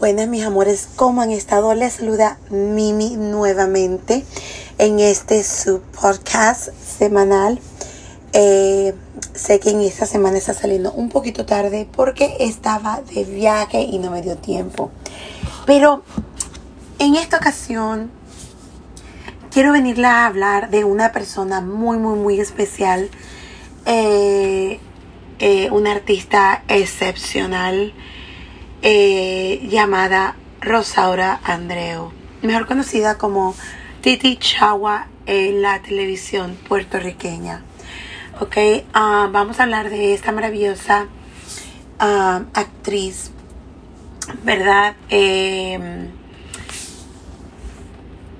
Buenas mis amores, ¿cómo han estado? Les saluda Mimi nuevamente en este su podcast semanal. Eh, sé que en esta semana está saliendo un poquito tarde porque estaba de viaje y no me dio tiempo. Pero en esta ocasión quiero venirle a hablar de una persona muy, muy, muy especial. Eh, eh, una artista excepcional eh, llamada Rosaura Andreu, mejor conocida como Titi Chagua en la televisión puertorriqueña. Ok, ah, vamos a hablar de esta maravillosa ah, actriz, ¿verdad? Em,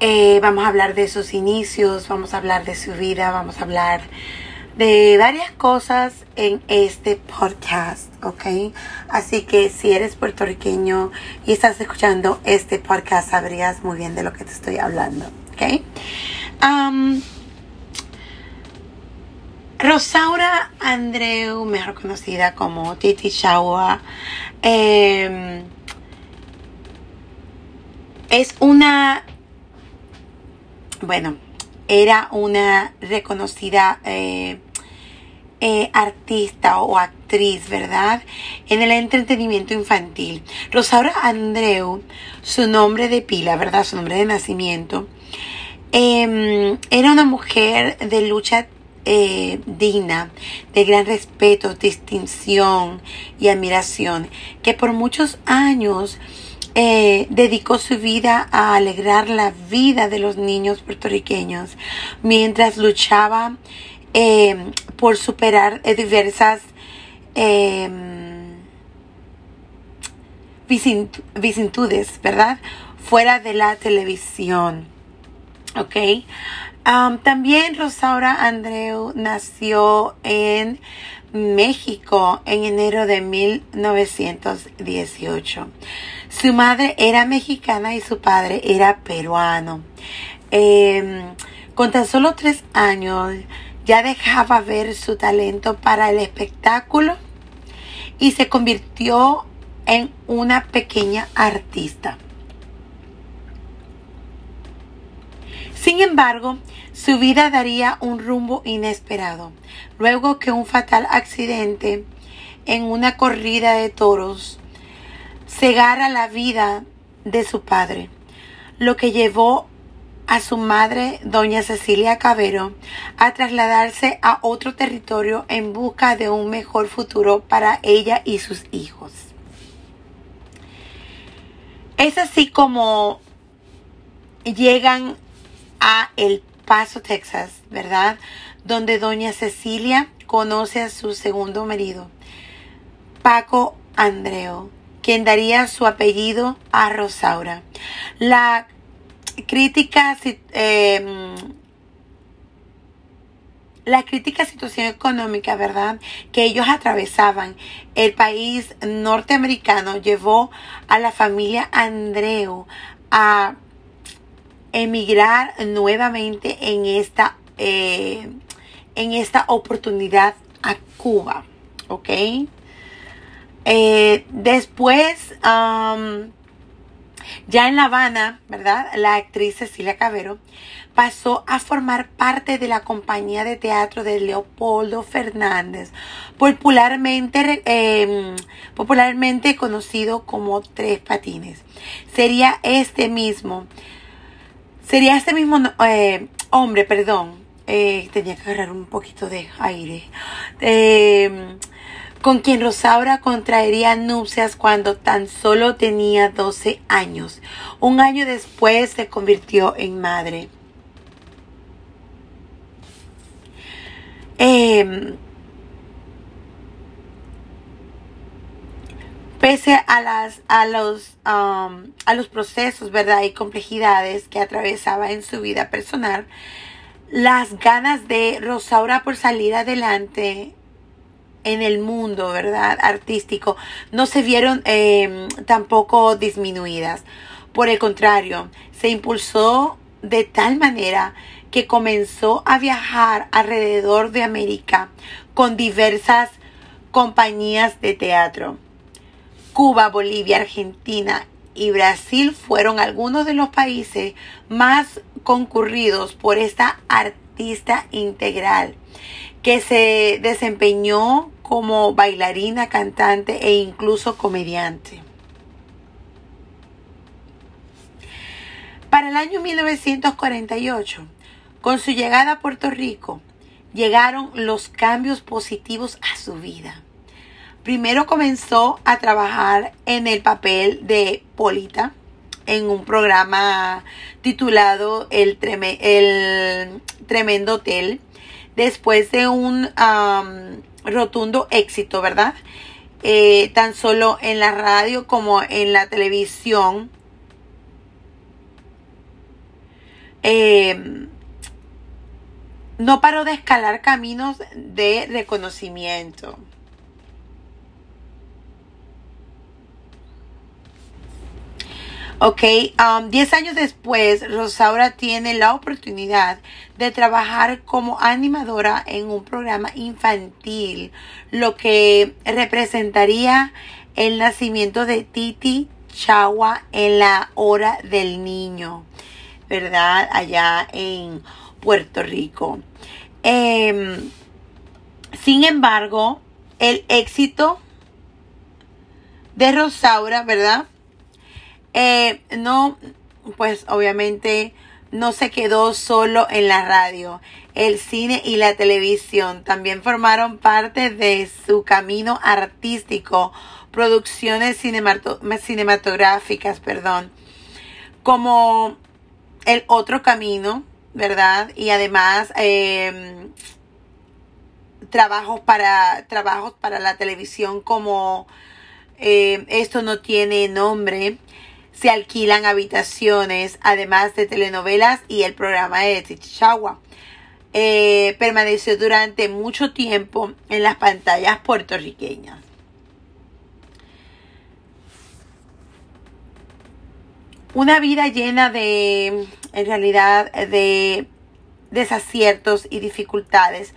eh, vamos a hablar de sus inicios, vamos a hablar de su vida, vamos a hablar de varias cosas en este podcast, ¿ok? Así que si eres puertorriqueño y estás escuchando este podcast, sabrías muy bien de lo que te estoy hablando, ¿ok? Rosaura Andreu, mejor conocida como Titi Shawa, em, es una, bueno, era una reconocida eh, eh, artista o actriz, ¿verdad? En el entretenimiento infantil. Rosaura Andreu, su nombre de pila, ¿verdad? Su nombre de nacimiento. Em, era una mujer de lucha eh, digna, de gran respeto, distinción y admiración, que por muchos años eh, dedicó su vida a alegrar la vida de los niños puertorriqueños mientras luchaba eh, por superar eh, diversas eh, ¿verdad? Fuera de la televisión. ¿Ok? También Rosaura Andreu nació en México en enero de 1918. Su madre era mexicana y su padre era peruano. Em, con tan solo tres años, ya dejaba ver su talento para el espectáculo y se convirtió en una pequeña artista. Sin embargo, su vida daría un rumbo inesperado, luego que un fatal accidente en una corrida de toros cegara la vida de su padre, lo que llevó a su madre, doña Cecilia Cabero, a trasladarse a otro territorio en busca de un mejor futuro para ella y sus hijos. Es así como llegan a El Paso, Texas, ¿verdad? Donde doña Cecilia conoce a su segundo marido, Paco Andreo, quien daría su apellido a Rosaura. La crítica, eh, la crítica situación económica, ¿verdad? Que ellos atravesaban. El país norteamericano llevó a la familia Andreu a emigrar nuevamente en esta, eh, en esta oportunidad a Cuba, ¿ok? Eh, después, ya en La Habana, ¿verdad? La actriz Cecilia Cabero pasó a formar parte de la compañía de teatro de Leopoldo Fernández, popularmente, em, popularmente conocido como Tres Patines. Sería este mismo, sería este mismo eh, hombre, perdón, eh, tenía que agarrar un poquito de aire. Eh, con quien Rosaura contraería nupcias cuando tan solo tenía 12 años. Un año después se convirtió en madre. Em, pese a, las, a, los, um, a los procesos ¿verdad? y complejidades que atravesaba en su vida personal, las ganas de Rosaura por salir adelante en el mundo, ¿verdad? Artístico, no se vieron em, tampoco disminuidas. Por el contrario, se impulsó de tal manera que comenzó a viajar alrededor de América con diversas compañías de teatro. Cuba, Bolivia, Argentina y Brasil fueron algunos de los países más concurridos por esta artista integral que se desempeñó como bailarina, cantante e incluso comediante. Para el año 1948, con su llegada a Puerto Rico, llegaron los cambios positivos a su vida. Primero comenzó a trabajar en el papel de Polita en un programa titulado El, Tremendo Hotel, después de un rotundo éxito, ¿verdad? Eh, tan solo en la radio como en la televisión. Eh, no paró de escalar caminos de reconocimiento. Ok, 10 um, años después, Rosaura tiene la oportunidad de trabajar como animadora en un programa infantil, lo que representaría el nacimiento de Titi Chagua en la hora del niño, ¿verdad? Allá en Puerto Rico. Em, sin embargo, el éxito de Rosaura, ¿verdad? Eh, no, pues obviamente no se quedó solo en la radio. El cine y la televisión también formaron parte de su camino artístico, producciones cinematográficas, perdón, como El otro camino, ¿verdad? Y además em, trabajos para trabajos para la televisión como em, esto no tiene nombre se alquilan habitaciones, además de telenovelas y el programa de Tichagua. Eh, permaneció durante mucho tiempo en las pantallas puertorriqueñas. Una vida llena de, en realidad, de desaciertos y dificultades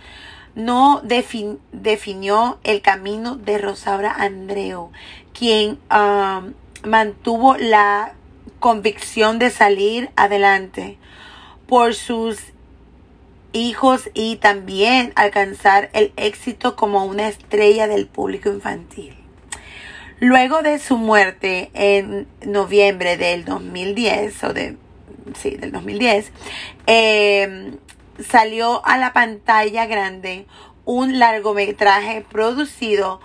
no definió el camino de Rosaura Andreu, quien um, mantuvo la convicción de salir adelante por sus hijos y también alcanzar el éxito como una estrella del público infantil. Luego de su muerte en noviembre del 2010, o de, sí, del 2010, em, salió a la pantalla grande un largometraje producido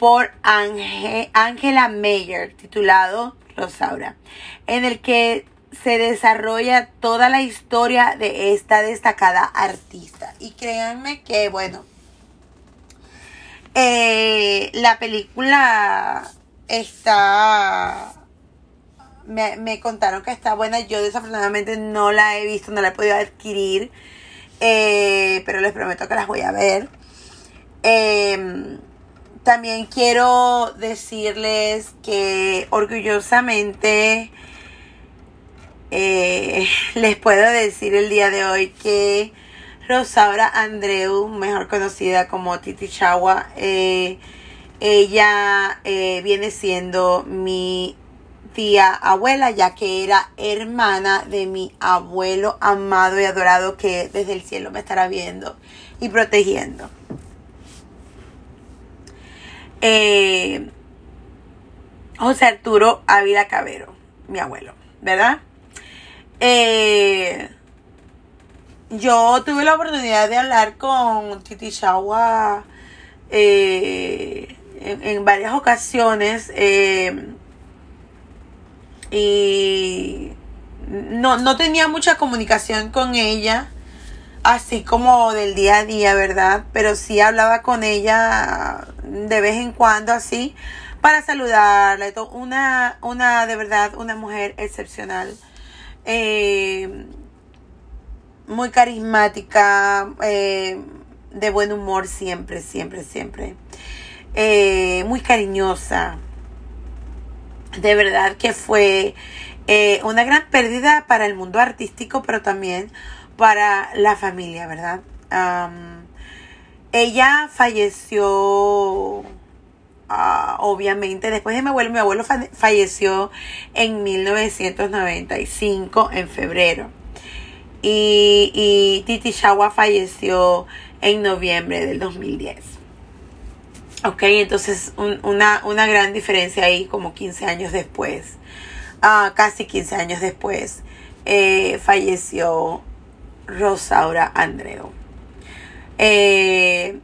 por Angela Mayer titulado Rosaura, en el que se desarrolla toda la historia de esta destacada artista. Y créanme que, bueno, eh, la película está... Me, contaron que está buena. Yo desafortunadamente no la he visto, no la he podido adquirir. Eh, pero les prometo que las voy a ver. Eh, también quiero decirles que orgullosamente eh, les puedo decir el día de hoy que Rosaura Andreu, mejor conocida como Titi Chagua, eh, ella eh, viene siendo mi tía abuela, ya que era hermana de mi abuelo amado y adorado que desde el cielo me estará viendo y protegiendo eh, José Arturo Ávila Cabero, mi abuelo, ¿verdad? Eh, yo tuve la oportunidad de hablar con Titi Shawa eh, en, varias ocasiones eh, y no, no tenía mucha comunicación con ella así como del día a día, ¿verdad? Pero sí hablaba con ella de vez en cuando así para saludarla. Una, una de verdad, una mujer excepcional. Eh, muy carismática, eh, de buen humor siempre, siempre, siempre. Eh, muy cariñosa. De verdad que fue una gran pérdida para el mundo artístico, pero también para la familia, ¿verdad? ella falleció ah, obviamente, después de mi abuelo, mi abuelo falleció en 1995, en febrero. Y, y Titi Shawa falleció en noviembre del 2010. Ok, entonces una, una, gran diferencia ahí como 15 años después, ah, casi 15 años después, eh, falleció Rosaura Andreu. Eh,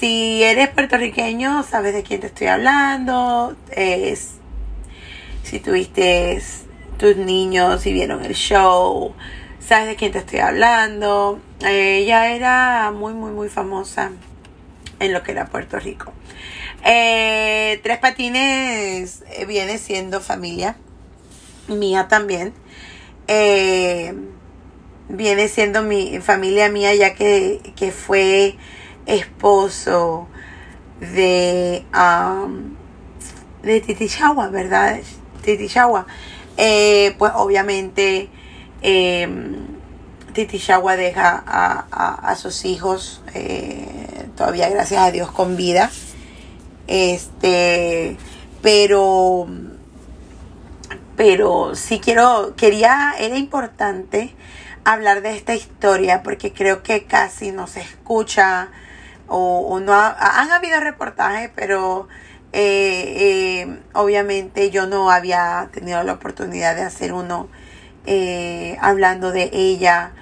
si eres puertorriqueño, sabes de quién te estoy hablando. Es, si tuviste tus niños y vieron el show, sabes de quién te estoy hablando. ella era muy, muy, muy famosa en lo que era Puerto Rico. Eh, Tres Patines eh, viene siendo familia mía también. Eh, viene siendo mi familia mía ya que, fue esposo de, um, de Titi ¿verdad? Titi Eh, pues obviamente eh, Titi deja a, sus hijos eh, todavía gracias a Dios con vida. Este, pero pero sí quiero, quería, era importante hablar de esta historia porque creo que casi no se escucha o, no han habido reportajes, pero eh, eh, obviamente yo no había tenido la oportunidad de hacer uno eh, hablando de ella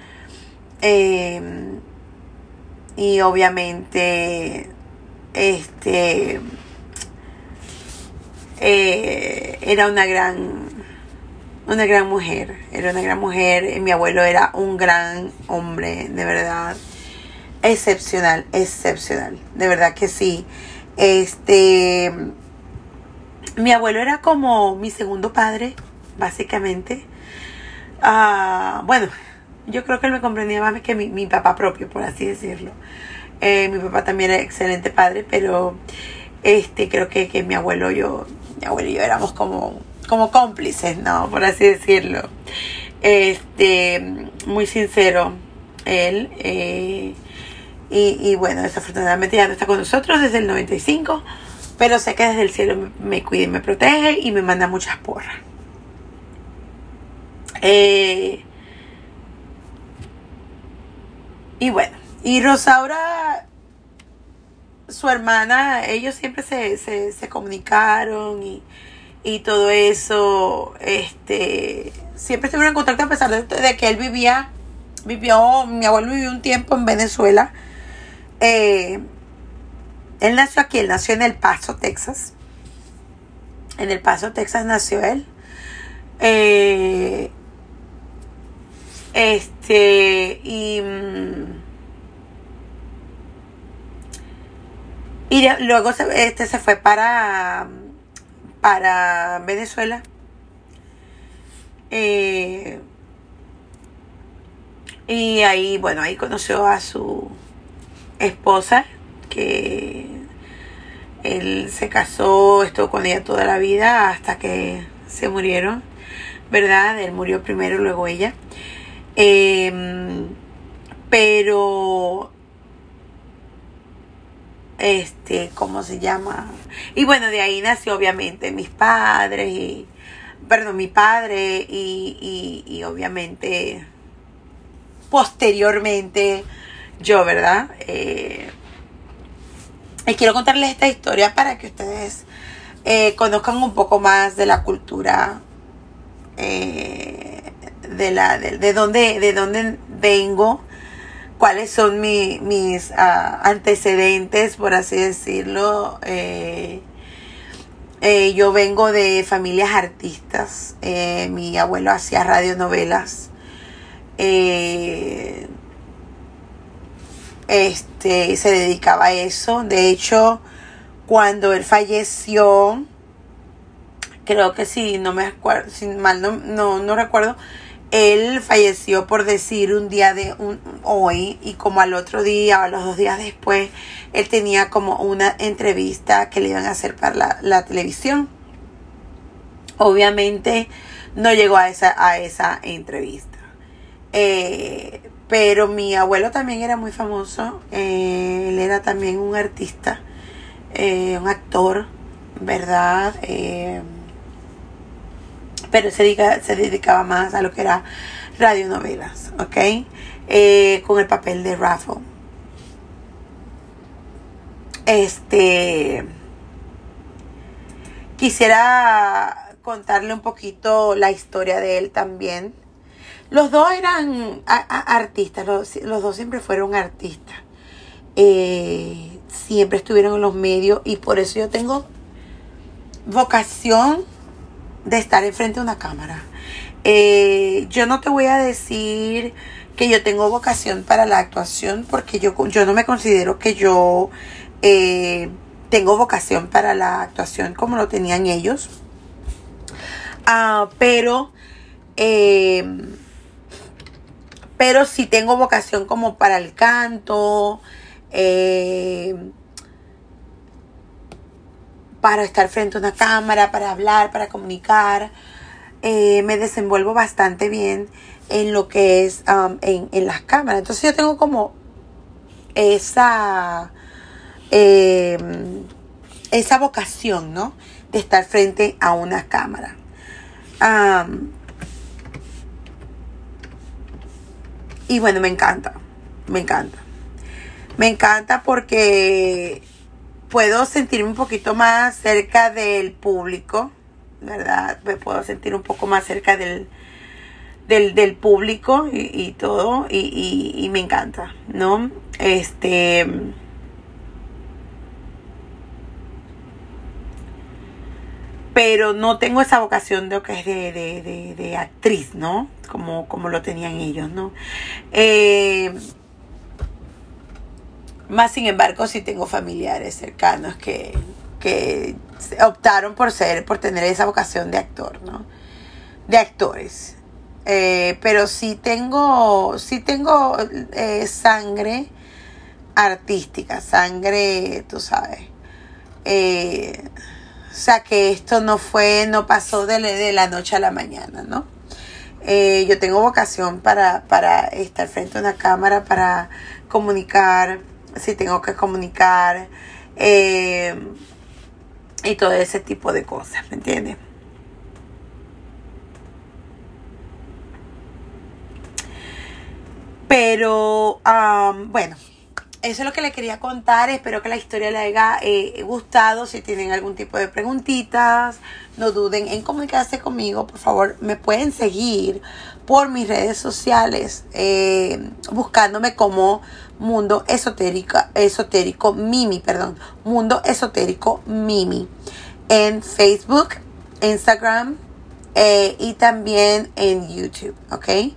y obviamente este era una gran una gran mujer, era una gran mujer. Mi abuelo era un gran hombre, de verdad. Excepcional, excepcional, de verdad que sí. Este, mi abuelo era como mi segundo padre, básicamente. Ah, bueno, yo creo que él me comprendía más que mi, papá propio, por así decirlo. Eh, mi papá también era excelente padre, pero este creo que, que mi abuelo yo, mi abuelo y yo éramos como como cómplices, ¿no? Por así decirlo. Este, muy sincero él. Eh, y, bueno, desafortunadamente ya no está con nosotros desde el 95, pero sé que desde el cielo me, cuida y me protege y me manda muchas porras. Eh, y bueno, y Rosaura, su hermana, ellos siempre se, se, se comunicaron y y todo eso, este, siempre estuvieron en contacto a pesar de, que él vivía, vivió, mi abuelo vivió un tiempo en Venezuela. Eh, él nació aquí, él nació en El Paso, Texas. En El Paso, Texas nació él. Eh, este, y, mm, y luego este se fue para para Venezuela. Eh, y ahí, bueno, ahí conoció a su esposa, que él se casó, estuvo con ella toda la vida hasta que se murieron, ¿verdad? Él murió primero, luego ella. Em, pero este, ¿cómo se llama? Y bueno, de ahí nació obviamente mis padres y, perdón, mi padre y, y, obviamente posteriormente yo, ¿verdad? Eh, y quiero contarles esta historia para que ustedes eh, conozcan un poco más de la cultura, eh, de, la, de, de, dónde, de dónde vengo cuáles son mis ah, antecedentes, por así decirlo. Eh, eh, yo vengo de familias artistas. Eh, mi abuelo hacía radionovelas. este se dedicaba a eso. De hecho, cuando él falleció, creo que sí, no me acuerdo, si mal no, no, no recuerdo, él falleció por decir un día de un, hoy y como al otro día o a los dos días después él tenía como una entrevista que le iban a hacer para la, televisión obviamente no llegó a esa, a esa entrevista eh, pero mi abuelo también era muy famoso eh, él era también un artista eh, un actor, ¿verdad? Pero se, dedica, se dedicaba más a lo que era radionovelas, ¿ok? Eh, con el papel de Raffle. Este. Quisiera contarle un poquito la historia de él también. Los dos eran artistas, los, dos siempre fueron artistas. Eh, siempre estuvieron en los medios y por eso yo tengo vocación de estar enfrente de una cámara. Eh, yo no te voy a decir que yo tengo vocación para la actuación porque yo, yo no me considero que yo eh, tengo vocación para la actuación como lo tenían ellos. Ah, pero, eh, pero sí tengo vocación como para el canto, para estar frente a una cámara, para hablar, para comunicar. Eh, me desenvuelvo bastante bien en lo que es um, en, las cámaras. Entonces yo tengo como esa, em, esa vocación, ¿no? De estar frente a una cámara. Y bueno, me encanta, me encanta. Me encanta porque puedo sentirme un poquito más cerca del público, ¿verdad? Me puedo sentir un poco más cerca del, del, público y, todo, y, me encanta, ¿no? Este. Pero no tengo esa vocación de, de, de, de actriz, ¿no? Como, como lo tenían ellos, ¿no? Eh, más sin embargo, sí tengo familiares cercanos que, optaron por ser, por tener esa vocación de actor, ¿no? De actores. Eh, pero sí tengo, sí tengo eh, sangre artística, sangre, tú sabes. Eh, o sea que esto no fue, no pasó de, de la noche a la mañana, ¿no? yo tengo vocación para, para estar frente a una cámara, para comunicar, si tengo que comunicar eh, y todo ese tipo de cosas, ¿me entiendes? Pero, bueno, eso es lo que le quería contar. Espero que la historia le haya eh, gustado. Si tienen algún tipo de preguntitas, no duden en comunicarse conmigo. Por favor, me pueden seguir por mis redes sociales, eh, buscándome como Mundo Esotérico, Esotérico Mimi, perdón, Mundo Esotérico Mimi, en Facebook, Instagram eh, y también en YouTube, ¿ok?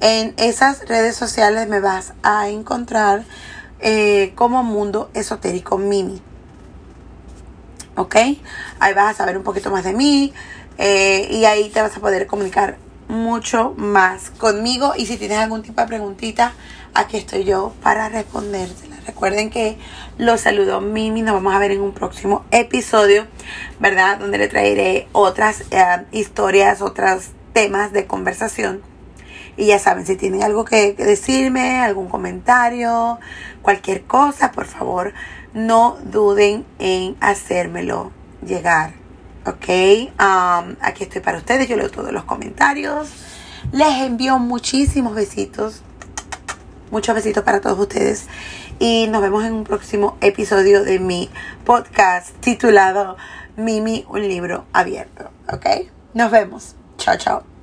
En esas redes sociales me vas a encontrar eh, como Mundo Esotérico Mimi. ¿Ok? Ahí vas a saber un poquito más de mí y ahí te vas a poder comunicar mucho más conmigo. Y si tienes algún tipo de preguntita, aquí estoy yo para respondérsela. Recuerden que los saludo Mimi. Nos vamos a ver en un próximo episodio, ¿verdad? Donde le traeré otras eh, historias, otros temas de conversación. Y ya saben, si tienen algo que decirme, algún comentario, cualquier cosa, por favor, no duden en hacérmelo llegar. Ok, um, aquí estoy para ustedes, yo leo todos los comentarios. Les envío muchísimos besitos, muchos besitos para todos ustedes. Y nos vemos en un próximo episodio de mi podcast titulado Mimi, un libro abierto. Ok, nos vemos. Chao, chao.